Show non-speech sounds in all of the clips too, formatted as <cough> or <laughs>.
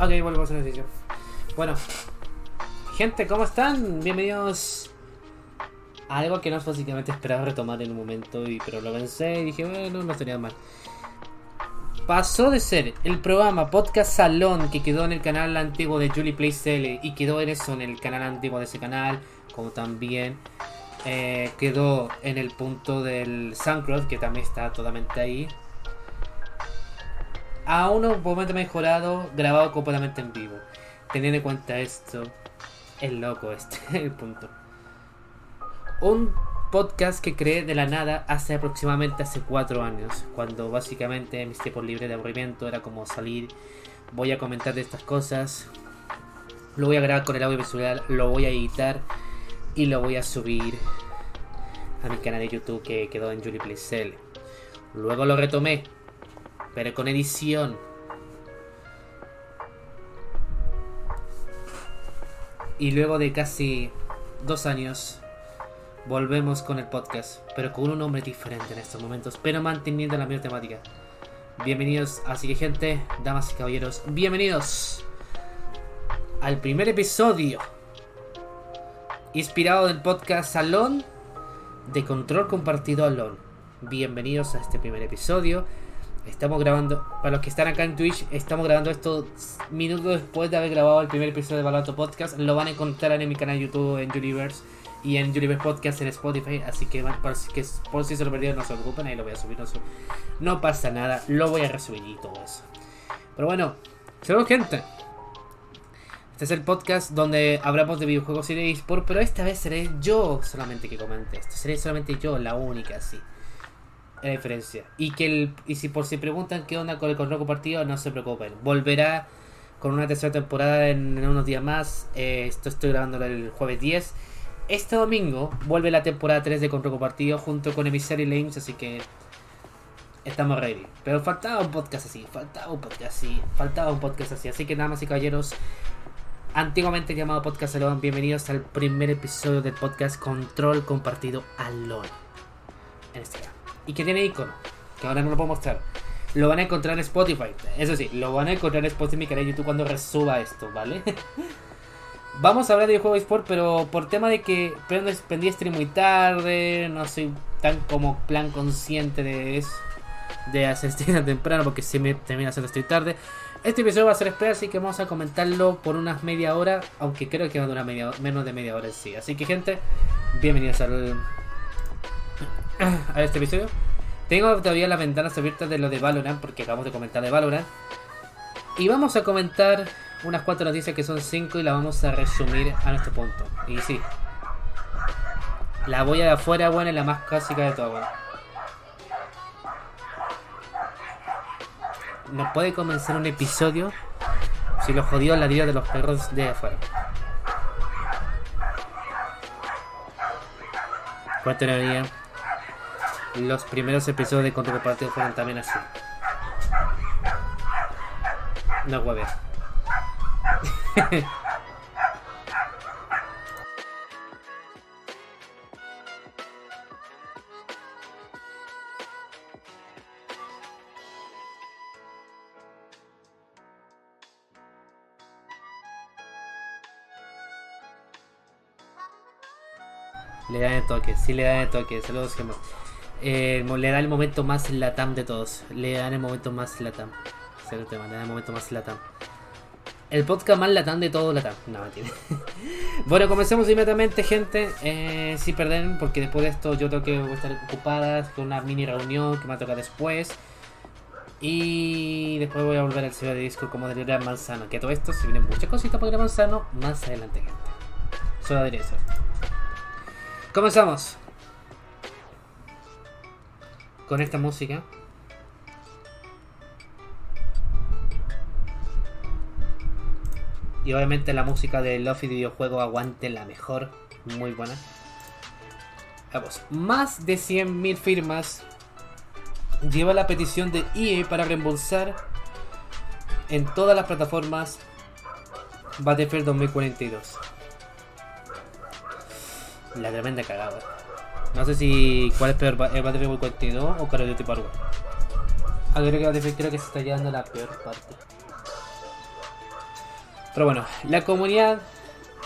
Ok, volvemos a la sesión. Bueno, gente, ¿cómo están? Bienvenidos a algo que no básicamente esperaba retomar en un momento, y, pero lo pensé y dije, bueno, no estaría mal. Pasó de ser el programa Podcast Salón que quedó en el canal antiguo de Julie Play y quedó en eso, en el canal antiguo de ese canal, como también eh, quedó en el punto del SoundCloud, que también está totalmente ahí. A uno momento mejorado, grabado completamente en vivo. Teniendo en cuenta esto, es loco este, <laughs> punto. Un podcast que creé de la nada hace aproximadamente hace cuatro años, cuando básicamente mis tiempos libres de aburrimiento era como salir, voy a comentar de estas cosas, lo voy a grabar con el audio visual, lo voy a editar y lo voy a subir a mi canal de YouTube que quedó en Julie Play Luego lo retomé, pero con edición. Y luego de casi dos años, volvemos con el podcast, pero con un nombre diferente en estos momentos, pero manteniendo la misma temática. Bienvenidos, así que gente, damas y caballeros, bienvenidos al primer episodio inspirado del podcast Salón de Control Compartido Alone. Bienvenidos a este primer episodio. Estamos grabando, para los que están acá en Twitch, estamos grabando esto minutos después de haber grabado el primer episodio de Balato Podcast. Lo van a encontrar en mi canal de YouTube, en Universe y en Universe Podcast en Spotify. Así que por, si se lo perdieron, no se preocupen, ahí lo voy a subir. No, no pasa nada, lo voy a resubir y todo eso. Pero bueno, saludos, gente. Este es el podcast donde hablamos de videojuegos y de eSport, pero esta vez seré yo solamente que comente esto. Seré solamente yo la única, sí. La diferencia. Y que el, y si por si preguntan qué onda con el control compartido, no se preocupen. Volverá con una tercera temporada en, unos días más. Eh, esto estoy grabando el jueves 10. Este domingo vuelve la temporada 3 de Control Compartido junto con Emissary Lames, así que estamos ready. Pero faltaba un podcast así, faltaba un podcast así, faltaba un podcast así. Así que nada más y caballeros, antiguamente llamado Podcast Alone. Bienvenidos al primer episodio del podcast Control Compartido Alone. En este caso. Y que tiene icono, que ahora no lo puedo mostrar. Lo van a encontrar en Spotify. Eso sí, lo van a encontrar en Spotify mi canal de YouTube cuando resuba esto, ¿vale? <laughs> Vamos a hablar de juego Sport, pero por tema de que prendí stream muy tarde, no soy tan como plan consciente de eso, de hacer stream temprano porque se me termina haciendo stream tarde. Este episodio va a ser especial, así que vamos a comentarlo por unas media hora, aunque creo que va a durar media, menos de media hora sí. Así que gente, bienvenidos al, a este episodio. Tengo todavía las ventanas abiertas de lo de Valorant, porque acabamos de comentar de Valorant. Y vamos a comentar unas cuatro noticias que son cinco y las vamos a resumir a nuestro punto. Y sí, la boya de afuera, bueno, es la más clásica de todo, no puede comenzar un episodio si los jodidos ladrillos de los perros de afuera. ¿Cuál teoría? Los primeros episodios de Control Partido fueron también así. No hueve. <laughs> Le dan el toque, sí le dan el toque, saludos gemas. Eh, le da el momento más latam de todos. Le dan el momento más latam. Ese el tema, le dan el momento más latam. El podcast más latam de todo latam. No, mentira. <laughs> bueno, comencemos inmediatamente, gente. Eh, sin perder, porque después de esto yo tengo que estar ocupada con una mini reunión que me va a tocar después. Y después voy a volver al server de disco como de Gran Manzano. Que todo esto, si vienen muchas cositas para Gran Manzano, más adelante, gente. Solo diré eso. Comenzamos con esta música. Y obviamente la música de Luffy videojuego aguante la mejor, muy buena. Vamos, más de 100.000 firmas lleva la petición de EA para reembolsar en todas las plataformas Battlefield 2042. La tremenda cagada. No sé si cuál es peor, el Battlefield 42 o Call of Duty Ah, creo que Battlefield creo que se está llevando la peor parte. Pero bueno, la comunidad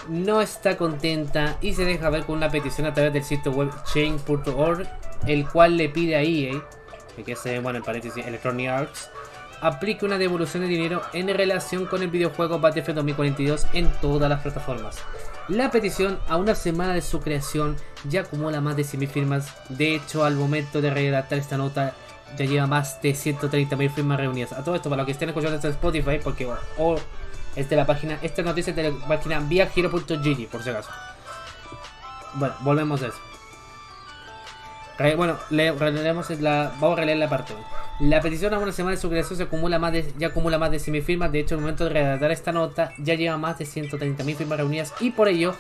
no está contenta y se deja ver con una petición a través del sitio web chain.org, el cual le pide a EA, que es, bueno, en paréntesis, Electronic Arts, aplique una devolución de dinero en relación con el videojuego Battlefield 2042 en todas las plataformas. La petición, a una semana de su creación, ya acumula más de 100.000 firmas. De hecho, al momento de redactar esta nota, ya lleva más de 130.000 firmas reunidas. A todo esto, para los que estén escuchando en Spotify, porque o es la página, esta noticia es de la página viajero.gg, por si acaso. Bueno, volvemos a eso. Bueno, le, la, vamos a releer la parte. La petición a una semana de su creación se acumula más de, ya acumula más de 100.000 firmas. De hecho, el momento de redactar esta nota ya lleva más de 130.000 firmas reunidas. Y por ello,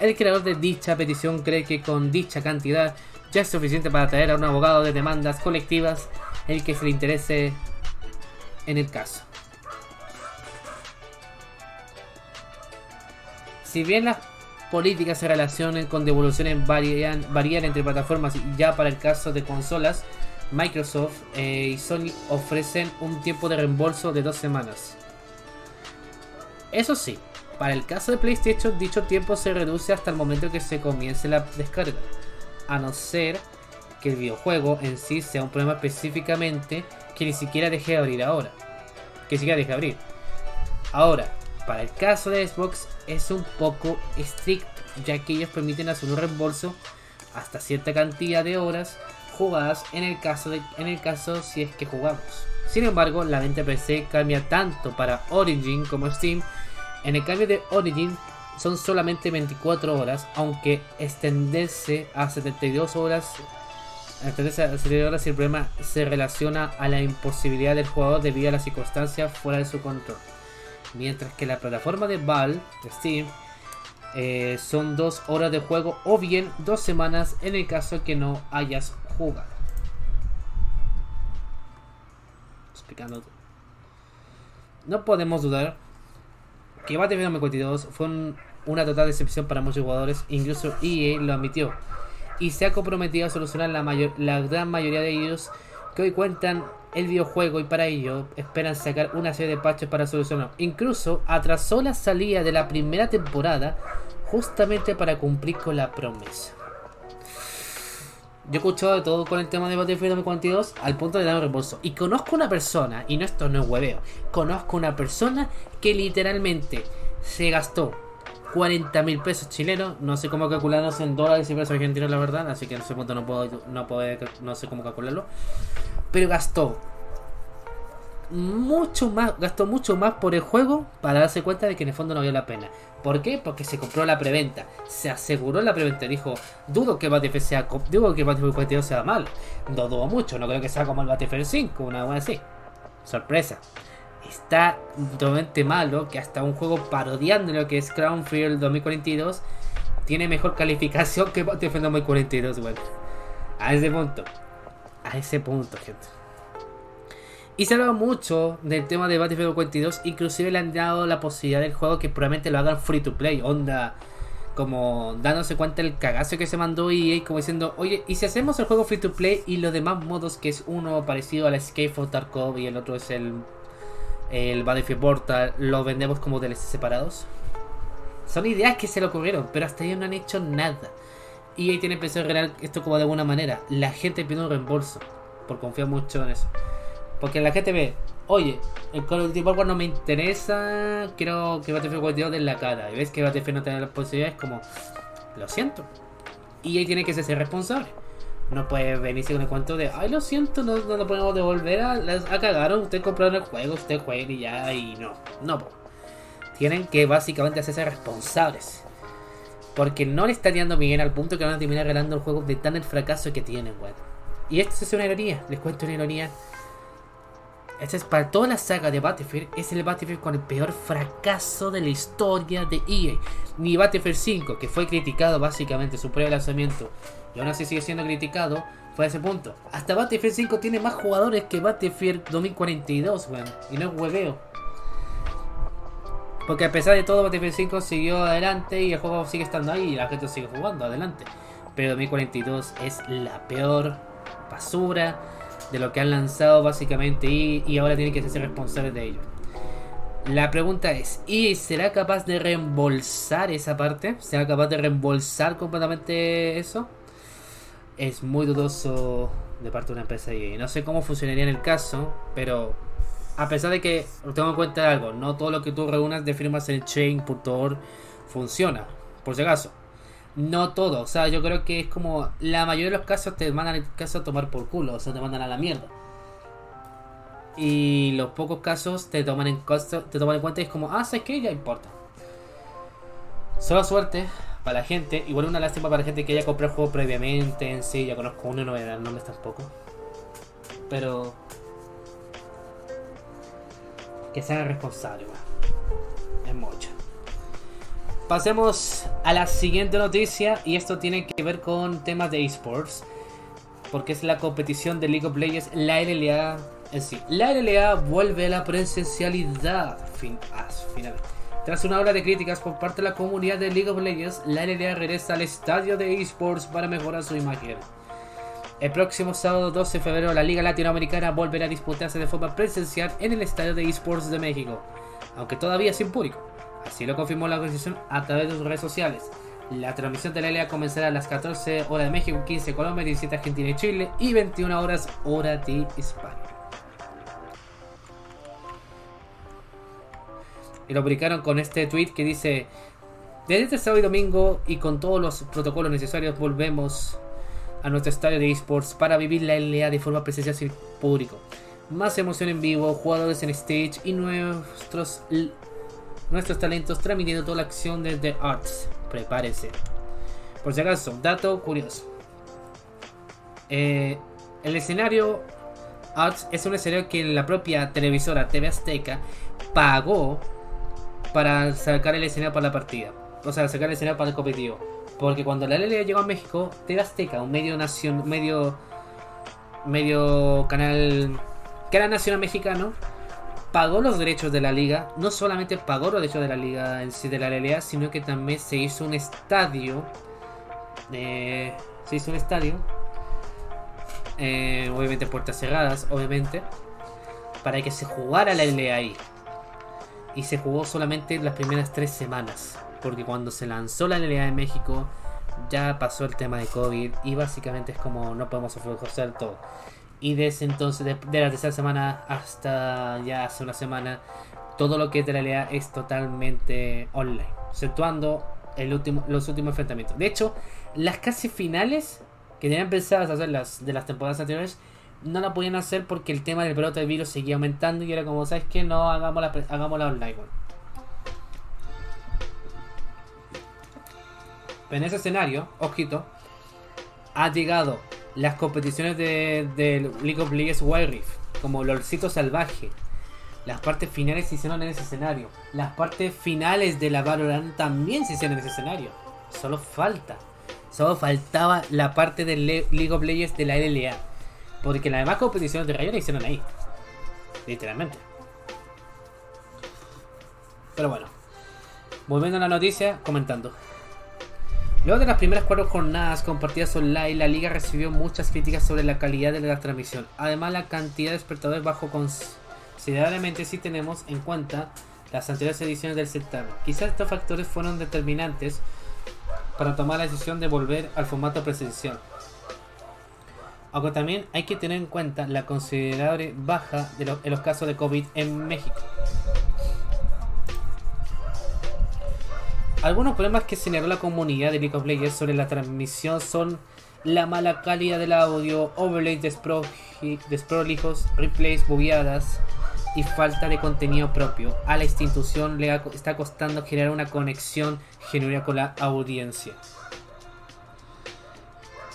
el creador de dicha petición cree que con dicha cantidad ya es suficiente para traer a un abogado de demandas colectivas el que se le interese en el caso. Si bien las políticas se relacionan con devoluciones varían, varían entre plataformas ya para el caso de consolas, Microsoft eh, y Sony ofrecen un tiempo de reembolso de dos semanas. Eso sí, para el caso de PlayStation dicho tiempo se reduce hasta el momento que se comience la descarga, a no ser que el videojuego en sí sea un problema específicamente que ni siquiera deje de abrir ahora. Que siquiera deje de abrir. Ahora, para el caso de Xbox es un poco estricto, ya que ellos permiten hacer un reembolso hasta cierta cantidad de horas jugadas en el caso, de, en el caso si es que jugamos. Sin embargo, la venta PC cambia tanto para Origin como Steam. En el cambio de Origin son solamente 24 horas, aunque extenderse a 72 horas extenderse a 72 horas el problema se relaciona a la imposibilidad del jugador debido a las circunstancias fuera de su control mientras que la plataforma de Valve, Steam, eh, son dos horas de juego o bien dos semanas en el caso que no hayas jugado. Explicando. No podemos dudar que Battlefield 2042 fue una total decepción para muchos jugadores, incluso EA lo admitió, y se ha comprometido a solucionar la, mayor, la gran mayoría de ellos que hoy cuentan el videojuego y para ello esperan sacar una serie de patches para solucionarlo. Incluso atrasó la salida de la primera temporada justamente para cumplir con la promesa. Yo he escuchado de todo con el tema de Battlefield 2042 al punto de dar un reembolso. Y conozco una persona, y no esto no es hueveo, conozco una persona que literalmente se gastó 40 mil pesos chilenos. No sé cómo calcularlos en dólares y pesos argentinos, la verdad. Así que en ese punto no puedo, no puedo, no sé cómo calcularlo pero gastó mucho más, gastó mucho más por el juego para darse cuenta de que en el fondo no valió la pena. ¿Por qué? Porque se compró la preventa, se aseguró la preventa, dijo, dudo que Battlefield sea, dudo que Battlefield 42 sea mal, no dudo mucho, no creo que sea como el Battlefield 5, una vez así. Sorpresa. Está totalmente malo que hasta un juego parodiando lo que es Crown Field 2042 tiene mejor calificación que Battlefield 2042, bueno. A ese punto a ese punto, gente. Y se habla mucho del tema de Battlefield 42. Inclusive le han dado la posibilidad del juego que probablemente lo hagan free to play. Onda, como dándose cuenta el cagazo que se mandó EA. Como diciendo, oye, ¿y si hacemos el juego free to play y los demás modos, que es uno parecido al Escape from Tarkov y el otro es el, el Battlefield Portal, lo vendemos como DLC separados? Son ideas que se le ocurrieron, pero hasta ahí no han hecho nada. Y ahí tiene empezado a generar esto como de alguna manera. La gente pide un reembolso. Por confiar mucho en eso. Porque la gente ve, oye, el Call of Duty War no me interesa, quiero que Battlefield 42 de la cara. Y ves que Battlefield no tiene las posibilidades, como, lo siento. Y ahí tiene que ser responsable. No puede venirse con el cuento de, ay, lo siento, no, no lo podemos devolver a, a cagaron. Usted compraron el juego, usted juega y ya, y no. No, Tienen que básicamente hacerse responsables. Porque no le está tirando bien al punto que van a terminar regalando el juego de tan el fracaso que tienen, weón. Y esto es una ironía, les cuento una ironía. Este es para toda la saga de Battlefield, es el Battlefield con el peor fracaso de la historia de EA. Ni Battlefield 5, que fue criticado básicamente su de lanzamiento, y aún así sigue siendo criticado, fue a ese punto. Hasta Battlefield 5 tiene más jugadores que Battlefield 2042, weón. Y no es hueveo. Porque a pesar de todo, Battlefield 5 siguió adelante y el juego sigue estando ahí y la gente sigue jugando adelante. Pero 2042 es la peor basura de lo que han lanzado básicamente y, ahora tienen que ser responsables de ello. La pregunta es, ¿y será capaz de reembolsar esa parte? ¿Será capaz de reembolsar completamente eso? Es muy dudoso de parte de una empresa y no sé cómo funcionaría en el caso, pero a pesar de que tengo en cuenta algo, no todo lo que tú reúnas de firmas en chain.org funciona, por si acaso. No todo, o sea, yo creo que es como la mayoría de los casos te mandan el caso a tomar por culo, o sea, te mandan a la mierda. Y los pocos casos te toman en, te toman en cuenta y es como, ah, ¿sabes qué? Ya importa. Solo suerte para la gente. Igual una lástima para la gente que haya comprado el juego previamente en sí. Ya conozco uno, no voy a dar nombres tampoco. Pero... Que sea responsable, Es mucho. Pasemos a la siguiente noticia. Y esto tiene que ver con temas de esports. Porque es la competición de League of Legends, la LLA en sí. La LLA vuelve a la presencialidad fin, ah, finalmente. Tras una hora de críticas por parte de la comunidad de League of Legends, la LLA regresa al estadio de esports para mejorar su imagen. El próximo sábado 12 de febrero la Liga Latinoamericana volverá a disputarse de forma presencial en el estadio de esports de México, aunque todavía sin público. Así lo confirmó la organización a través de sus redes sociales. La transmisión de la LLA comenzará a las 14 horas de México, 15 Colombia, 17 Argentina y Chile y 21 horas hora de España. y lo publicaron con este tweet que dice: Desde este sábado y domingo y con todos los protocolos necesarios, volvemos a nuestro estadio de esports para vivir la LA de forma presencial sin público. Más emoción en vivo, jugadores en stage y nuestros, nuestros talentos transmitiendo toda la acción desde Arts. Prepárese. Por si acaso, dato curioso. Eh, el escenario Arts es un escenario que la propia televisora TV Azteca pagó para sacar el escenario para la partida. O sea, sacar el escenario para el competitivo. Porque cuando la LLA llegó a México, TV Azteca, un medio nación, medio medio canal canal nacional mexicano, pagó los derechos de la liga. No solamente pagó los derechos de la liga en sí de la LLA, sino que también se hizo un estadio. se hizo un estadio. Eh, obviamente puertas cerradas, obviamente. Para que se jugara la LLA ahí y se jugó solamente las primeras tres semanas. Porque cuando se lanzó la LLA de México ya pasó el tema de COVID y básicamente es como no podemos ofrecer todo. Y desde entonces, de, la tercera semana hasta ya hace una semana, todo lo que es de la LLA es totalmente online, exceptuando el último, los últimos enfrentamientos. De hecho, las casi finales que tenían pensadas hacer las de las temporadas anteriores no la podían hacer porque el tema del brote del virus seguía aumentando y era como, ¿sabes qué? No, hagamos la, hagamos la online. Pero en ese escenario, ojito, ha llegado las competiciones de, League of Legends Wild Rift, como Lorcito Salvaje. Las partes finales se hicieron en ese escenario. Las partes finales de la Valorant también se hicieron en ese escenario. Solo falta. Solo faltaba la parte de League of Legends de la LLA porque las demás competiciones de Rayo la hicieron ahí. Literalmente. Pero bueno. Volviendo a la noticia, comentando. Luego de las primeras cuatro jornadas compartidas online, la liga recibió muchas críticas sobre la calidad de la transmisión. Además, la cantidad de espectadores bajó considerablemente si tenemos en cuenta las anteriores ediciones del certamen. Quizás estos factores fueron determinantes para tomar la decisión de volver al formato presencial. Aunque también hay que tener en cuenta la considerable baja de en los casos de COVID en México. Algunos problemas que señaló la comunidad de League of Legends sobre la transmisión son la mala calidad del audio, overlays desprolijos, replays bugueadas y falta de contenido propio. A la institución le está costando generar una conexión genuina con la audiencia.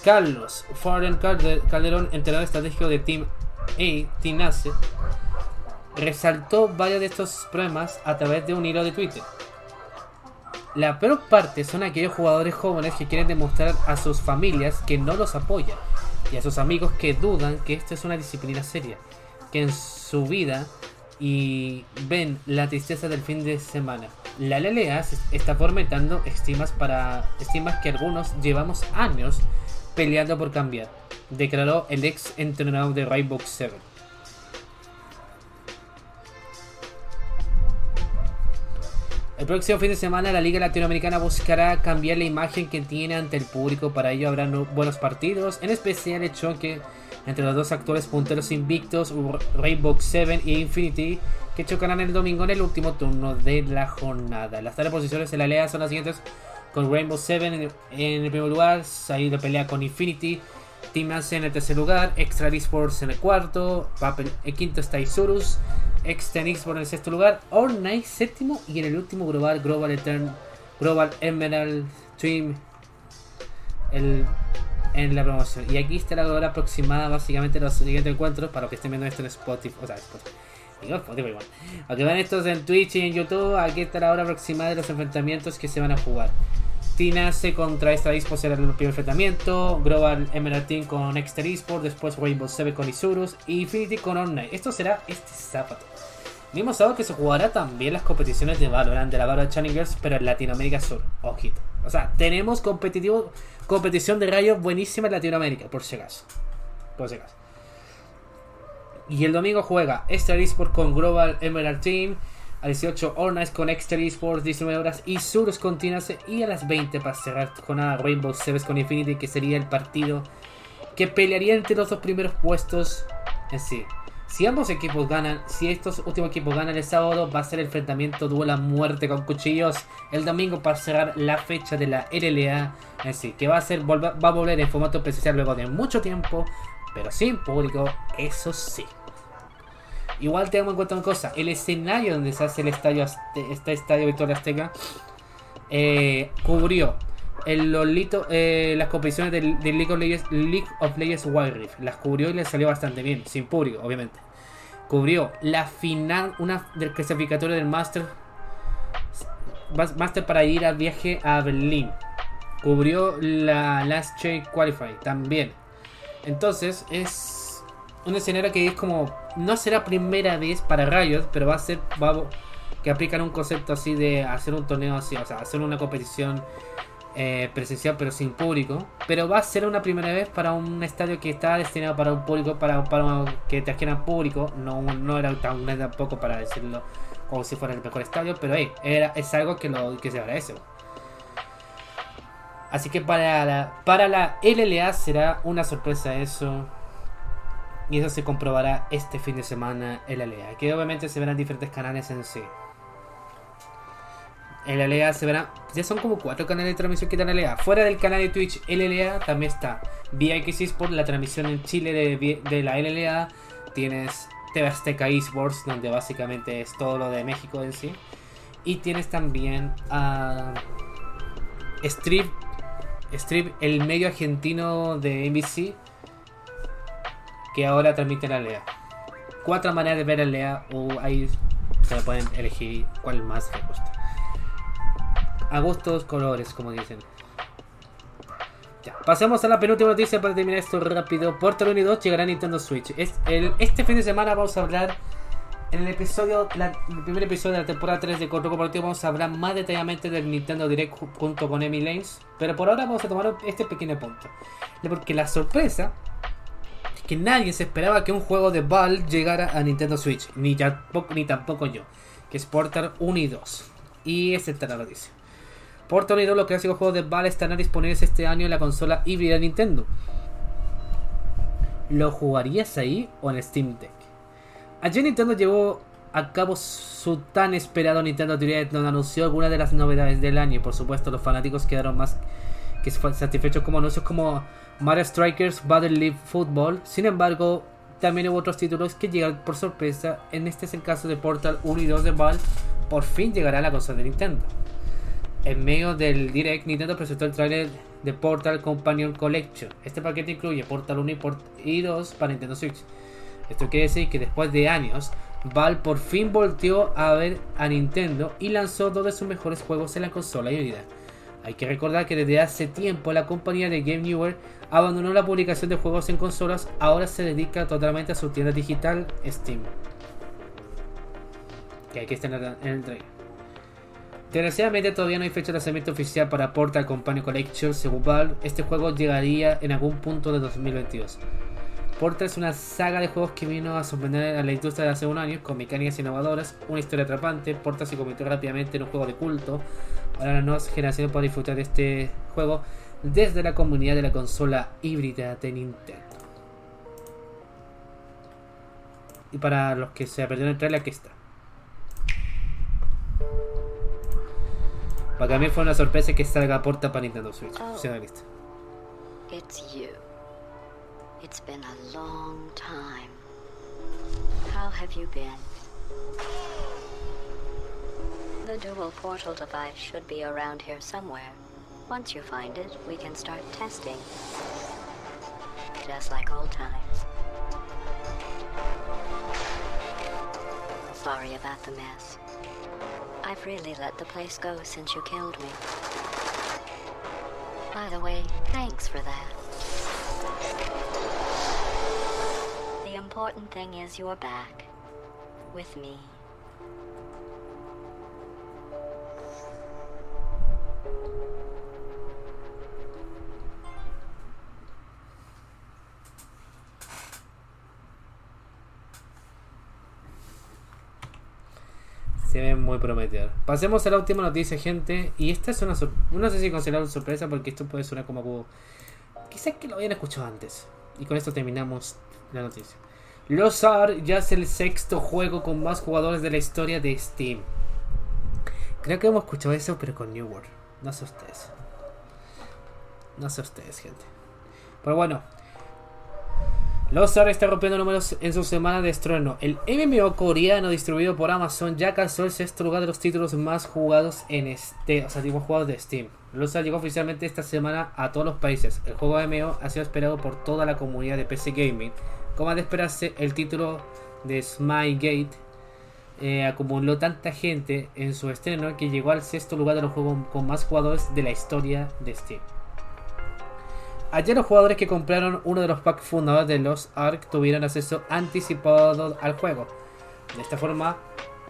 Carlos Foreign Calderón, entrenador estratégico de Team A, Team ACE, resaltó varios de estos problemas a través de un hilo de Twitter. La peor parte son aquellos jugadores jóvenes que quieren demostrar a sus familias que no los apoyan y a sus amigos que dudan que esto es una disciplina seria, que en su vida y ven la tristeza del fin de semana. La LLA está fomentando estimas para estimas que algunos llevamos años peleando por cambiar, declaró el ex entrenador de Rainbow Seven. El próximo fin de semana la Liga Latinoamericana buscará cambiar la imagen que tiene ante el público. Para ello habrá buenos partidos, en especial el choque entre los dos actuales punteros invictos, Rainbow Seven y Infinity, que chocarán el domingo en el último turno de la jornada. Las tres posiciones de la LEA son las siguientes, con Rainbow Seven en, el primer lugar, ahí de pelea con Infinity, Team en el tercer lugar, Extra Esports en el cuarto, el quinto está Isurus, Esports en el sexto lugar, All séptimo y en el último global, Global Etern, Global Emerald Team el, en la promoción. Y aquí está la hora aproximada básicamente los siguientes encuentros para los que estén viendo esto en Spotify, o sea, Spotify. Spotify igual. Aunque vean estos en Twitch y en YouTube, aquí está la hora aproximada de los enfrentamientos que se van a jugar. Tinase contra Extra Esports era el primer enfrentamiento. Global Emerald Team con Extra Esports. Después Rainbow Seven con Isurus. Y Infinity con Online. Esto será este sábado. Mismo sábado que se jugará también las competiciones de Valorant de la Valorant Challengers, pero en Latinoamérica Sur. Ojito. O sea, tenemos competitivo, competición de rayos buenísima en Latinoamérica, por si acaso. Por si acaso. Y el domingo juega Extra Esports con Global Emerald Team a 18 All Nights con Extra Esports 19 horas y Surus con y a las 20 para cerrar con Rainbow Sevens con Infinity que sería el partido que pelearía entre los dos primeros puestos en sí. Si ambos equipos ganan, si estos últimos equipos ganan el sábado, va a ser el enfrentamiento duelo a muerte con cuchillos el domingo para cerrar la fecha de la LLA en sí, que va a ser va a volver en formato presencial luego de mucho tiempo, pero sin público, eso sí. Igual tenemos en cuenta una cosa, el escenario donde se hace el estadio, este estadio Victoria Azteca, eh, cubrió el Lolito, eh, las competiciones del, League, of Legends, League of Legends Wild Rift. Las cubrió y le salió bastante bien, sin público, obviamente. Cubrió la final, una del clasificatorio del Master, Master para ir al viaje a Berlín. Cubrió la Last Chain Qualify también. Entonces es un escenario que es como. No será primera vez para Rayos, pero va a ser. Va que aplican un concepto así de hacer un torneo así, o sea, hacer una competición eh, presencial pero sin público. Pero va a ser una primera vez para un estadio que está destinado para un público, para, para que te adquieran público. No, no era tan grande tampoco para decirlo como si fuera el mejor estadio, pero hey, era, es algo que, lo, que se agradece. Así que para para la LLA será una sorpresa eso. Y eso se comprobará este fin de semana en la LEA. Que obviamente se verán diferentes canales en sí. En la LEA se verán. Ya son como cuatro canales de transmisión que están en la LEA. Fuera del canal de Twitch LLA también está VX por la transmisión en Chile de, de la LLA. Tienes TV Azteca Esports, donde básicamente es todo lo de México en sí. Y tienes también a Strip, Strip, el medio argentino de NBC que ahora transmite la LEA. Cuatro maneras de ver la LEA o ahí se pueden elegir cuál más les gusta. A gustos, colores, como dicen. Ya, pasamos a la penúltima noticia para terminar esto rápido. Portal 1 y 2 llegará Nintendo Switch. Es el, este fin de semana vamos a hablar en el episodio, el primer episodio de la temporada 3 de Control Corporativo vamos a hablar más detalladamente del Nintendo Direct junto con Emily Lanes. Pero por ahora vamos a tomar este pequeño punto. Porque la sorpresa que nadie se esperaba que un juego de Ball llegara a Nintendo Switch, ni, tampoco, ni tampoco yo, que es Portal 1 y 2. Y te lo dice. Portal 1 y 2, los clásicos juegos de Ball estarán disponibles este año en la consola híbrida de Nintendo. ¿Lo jugarías ahí o en Steam Deck? Ayer Nintendo llevó a cabo su tan esperado Nintendo Direct donde anunció algunas de las novedades del año y por supuesto los fanáticos quedaron más que satisfechos como anuncios como Mario Strikers Battle League Football. Sin embargo, también hubo otros títulos que llegan por sorpresa. En este es el caso de Portal 1 y 2 de Ball. Por fin llegará a la consola de Nintendo. En medio del Direct, Nintendo presentó el trailer de Portal Companion Collection. Este paquete incluye Portal 1 y 2 para Nintendo Switch. Esto quiere decir que después de años, Val por fin volteó a ver a Nintendo y lanzó dos de sus mejores juegos en la consola híbrida. Hay que recordar que desde hace tiempo la compañía de Game Newer abandonó la publicación de juegos en consolas, ahora se dedica totalmente a su tienda digital Steam. Que hay que estar en el trailer. Desgraciadamente todavía no hay fecha de lanzamiento oficial para Portal Company Collection según Valve. Este juego llegaría en algún punto de 2022. Portal es una saga de juegos que vino a sorprender a la industria de hace un año con mecánicas innovadoras, una historia atrapante. Portal se convirtió rápidamente en un juego de culto. Ahora las nuevas generaciones pueden disfrutar de este juego desde la comunidad de la consola híbrida de Nintendo. Y para los que se perdieron el trailer, aquí está. Para mí fue una sorpresa que salga Portal para Nintendo Switch. Oh. It's you. It's been a long time. How have you been? The dual portal device should be around here somewhere. Once you find it, we can start testing. Just like old times. Sorry about the mess. I've really let the place go since you killed me. By the way, thanks for that. The important thing is you're back. With me. Pasemos a la última noticia, gente. Y esta es una sor- No sé si considerarlo sorpresa porque esto puede sonar como. Quizás que lo habían escuchado antes. Y con esto terminamos la noticia. Los Ar ya es el sexto juego con más jugadores de la historia de Steam. Creo que hemos escuchado eso, pero con New World. No sé ustedes. No sé ustedes, gente. Pero bueno, Lozar está rompiendo números en su semana de estreno. El MMO coreano distribuido por Amazon ya alcanzó el sexto lugar de los títulos más jugados en este, o sea, digo, jugados de Steam. Lozar llegó oficialmente esta semana a todos los países. El juego MMO ha sido esperado por toda la comunidad de PC Gaming. Como de esperarse, el título de Smilegate eh, acumuló tanta gente en su estreno que llegó al sexto lugar de los juegos con más jugadores de la historia de Steam. Ayer los jugadores que compraron uno de los packs fundadores de los ARK tuvieron acceso anticipado al juego. De esta forma,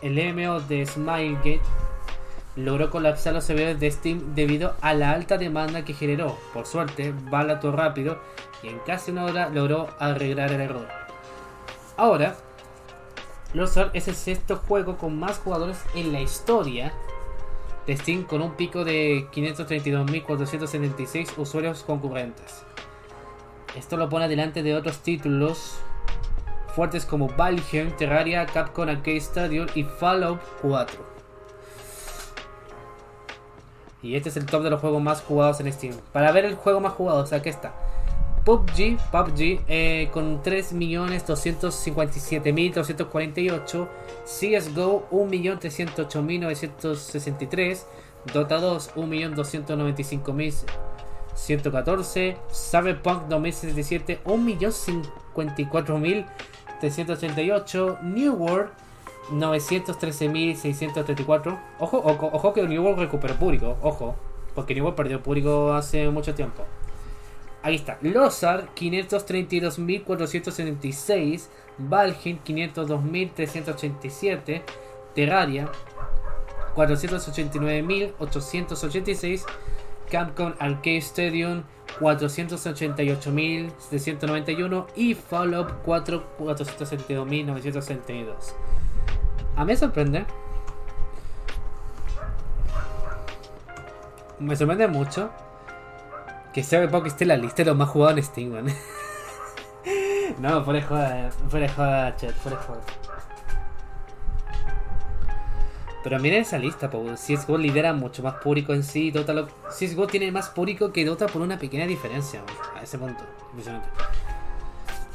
el MMO de Smilegate logró colapsar los servidores de Steam debido a la alta demanda que generó. Por suerte, Bala todo rápido y en casi una hora logró arreglar el error. Ahora, Los Ark es el sexto juego con más jugadores en la historia Steam con un pico de 532.476 usuarios concurrentes. Esto lo pone delante de otros títulos fuertes como Valheim, Terraria, Capcom Arcade Stadium y Fallout 4. Y este es el top de los juegos más jugados en Steam. Para ver el juego más jugado, o sea, aquí está. PUBG, PUBG eh, con 3.257.248. CSGO 1.308.963. Dota 2 1.295.114. Cyberpunk 2077 1.054.388. New World 913.634. Ojo, ojo, ojo que New World recuperó público. Ojo, porque New World perdió público hace mucho tiempo. Ahí está. Lozar 532.476. Valheim 502.387. Terraria 489.886. Capcom Arcade Stadium 488.791 y Fallout 4 472.962. A mí me sorprende. Me sorprende mucho que Cyberpunk esté en la lista de los más jugados en Steam, man. <laughs> no, fuera de joda, fuera de joda, chat, fuera de joda. Pero miren esa lista, po. CSGO lidera mucho más público en sí. Dota lo... CSGO tiene más público que Dota por una pequeña diferencia, man. A ese punto. Impresionante.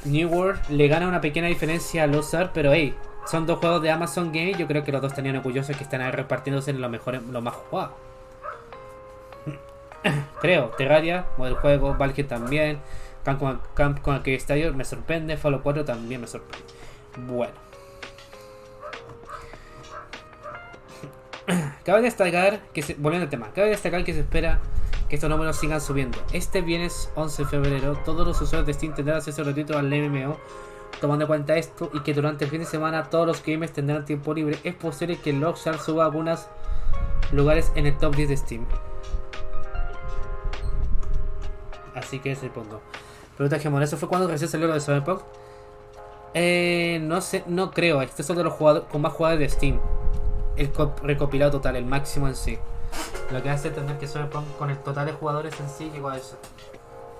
New World le gana una pequeña diferencia a Lozar, pero hey, son dos juegos de Amazon Game. Yo creo que los dos tenían orgullosos que están ahí repartiéndose en lo mejor, lo más jugado. <coughs> creo, Terraria, modelo juego, Valkyrie también. Camp con, Camp con Arcade Stadium me sorprende. Fallout 4 también me sorprende. Bueno. <coughs> Cabe destacar que se, volviendo al tema, cabe destacar que se espera que estos números sigan subiendo. Este viernes 11 de febrero, todos los usuarios de Steam tendrán acceso gratuito al MMO. Tomando en cuenta esto y que durante el fin de semana todos los gamers tendrán tiempo libre, es posible que Lockstar suba algunos lugares en el top 10 de Steam. Así que ese es el punto. Pregunta Gemón, ¿eso fue cuando recién salió lo de Cyberpunk? Eh, no sé, no creo. Este es uno de los jugadores con más jugadores de Steam. El recopilado total, el máximo en sí. Lo que hace entender que Cyberpunk con el total de jugadores en sí llegó a eso.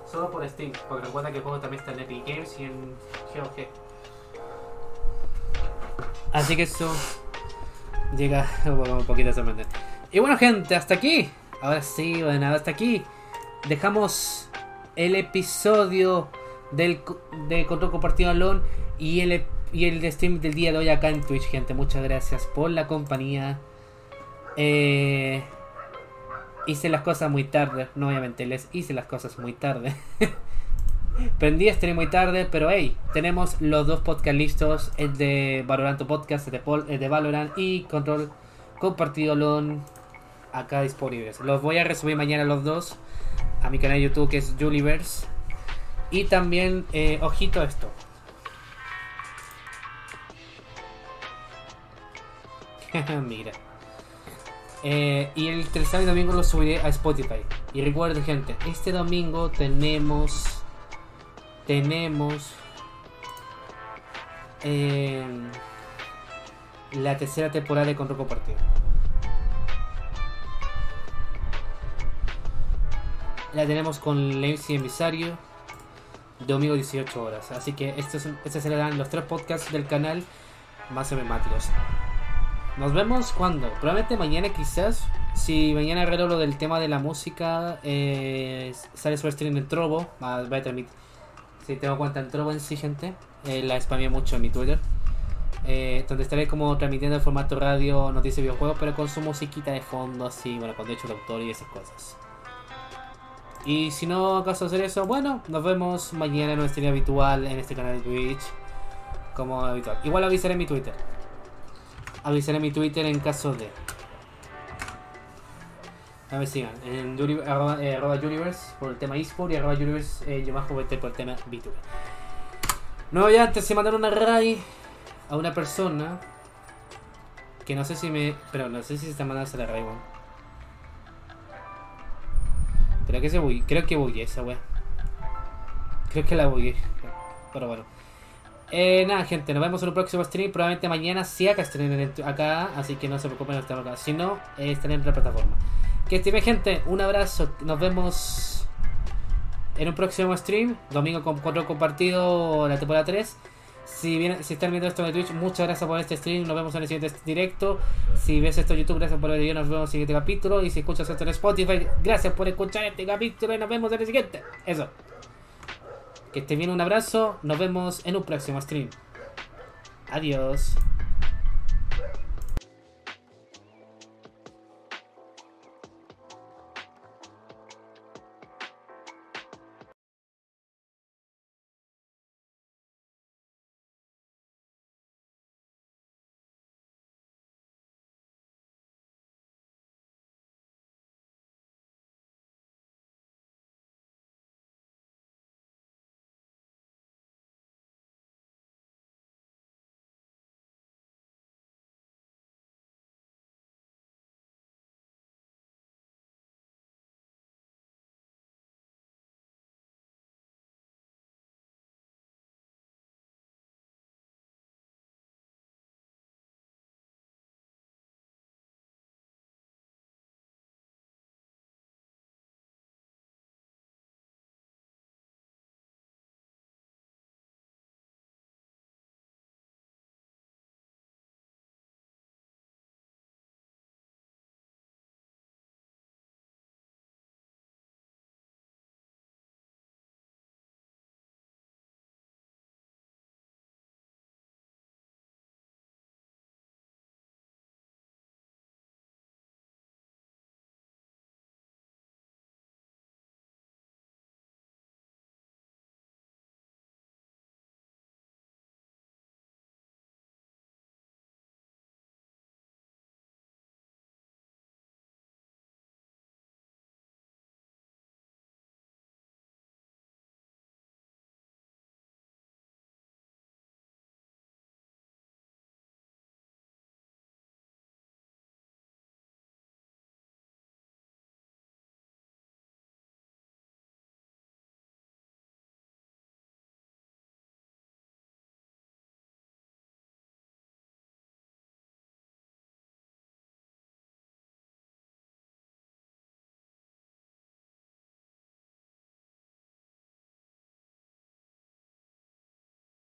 Solo por Steam, porque recuerda que el juego también está en Epic Games y en GOG. Así que eso llega <laughs> un poquito a sorprender. Y bueno gente, hasta aquí. Ahora sí, bueno, hasta aquí. Dejamos el episodio del, de Control Compartido Alone y el, y el stream del día de hoy acá en Twitch, gente. Muchas gracias por la compañía. Eh, hice las cosas muy tarde. No, obviamente, les hice las cosas muy tarde. <laughs> Prendí stream muy tarde, pero hey, tenemos los dos podcasts listos: el de Valorant Podcast, de, Paul, el de Valorant y Control Compartido Alone acá disponibles. Los voy a resumir mañana los dos a mi canal de YouTube que es Juliverse. Y también, eh, ojito esto. <laughs> Mira. Eh, y el tercer domingo lo subiré a Spotify. Y recuerden, gente, este domingo tenemos. Tenemos. Eh, la tercera temporada de Control Compartido. La tenemos con Lacey Emisario. Domingo 18 horas. Así que estos, estos serán los tres podcasts del canal más emblemáticos. Nos vemos cuando. Probablemente mañana quizás. Si mañana arreglo lo del tema de la música, eh, sale su stream en Trovo. Ah, a transmitir. Si tengo cuenta en Trovo en sí, gente. Eh, la spamé mucho en mi Twitter. Eh, donde estaré como transmitiendo en formato radio, noticias videojuegos, pero con su musiquita de fondo, así, bueno, con derecho de autor y esas cosas. Y si no acaso hacer eso, bueno, nos vemos mañana en nuestra habitual en este canal de Twitch. Como habitual. Igual avisaré en mi Twitter. Avisaré en mi Twitter en caso de. A ver, sigan. En arroba, eh, Universe por el tema eSport y arroba Universe eh, yo más por el tema VTuber. No, ya antes se mandaron una ray a una persona que no sé si me. Pero no sé si se está mandando la ray, bueno. Creo que se voy, creo que esa wea. Creo que la voy. Pero bueno. Eh, nada, gente, nos vemos en un próximo stream. Probablemente mañana sí acá stream acá, así que no se preocupen, no acá. Si no, eh, estaré en otra plataforma. Que estime, gente. Un abrazo. Nos vemos en un próximo stream. Domingo con cuatro compartido la temporada 3. Si, están viendo esto en Twitch, muchas gracias por este stream. Nos vemos en el siguiente directo. Si ves esto en YouTube, gracias por el video. Nos vemos en el siguiente capítulo. Y si escuchas esto en Spotify, gracias por escuchar este capítulo. Y nos vemos en el siguiente. Eso. Que estén bien, un abrazo. Nos vemos en un próximo stream. Adiós.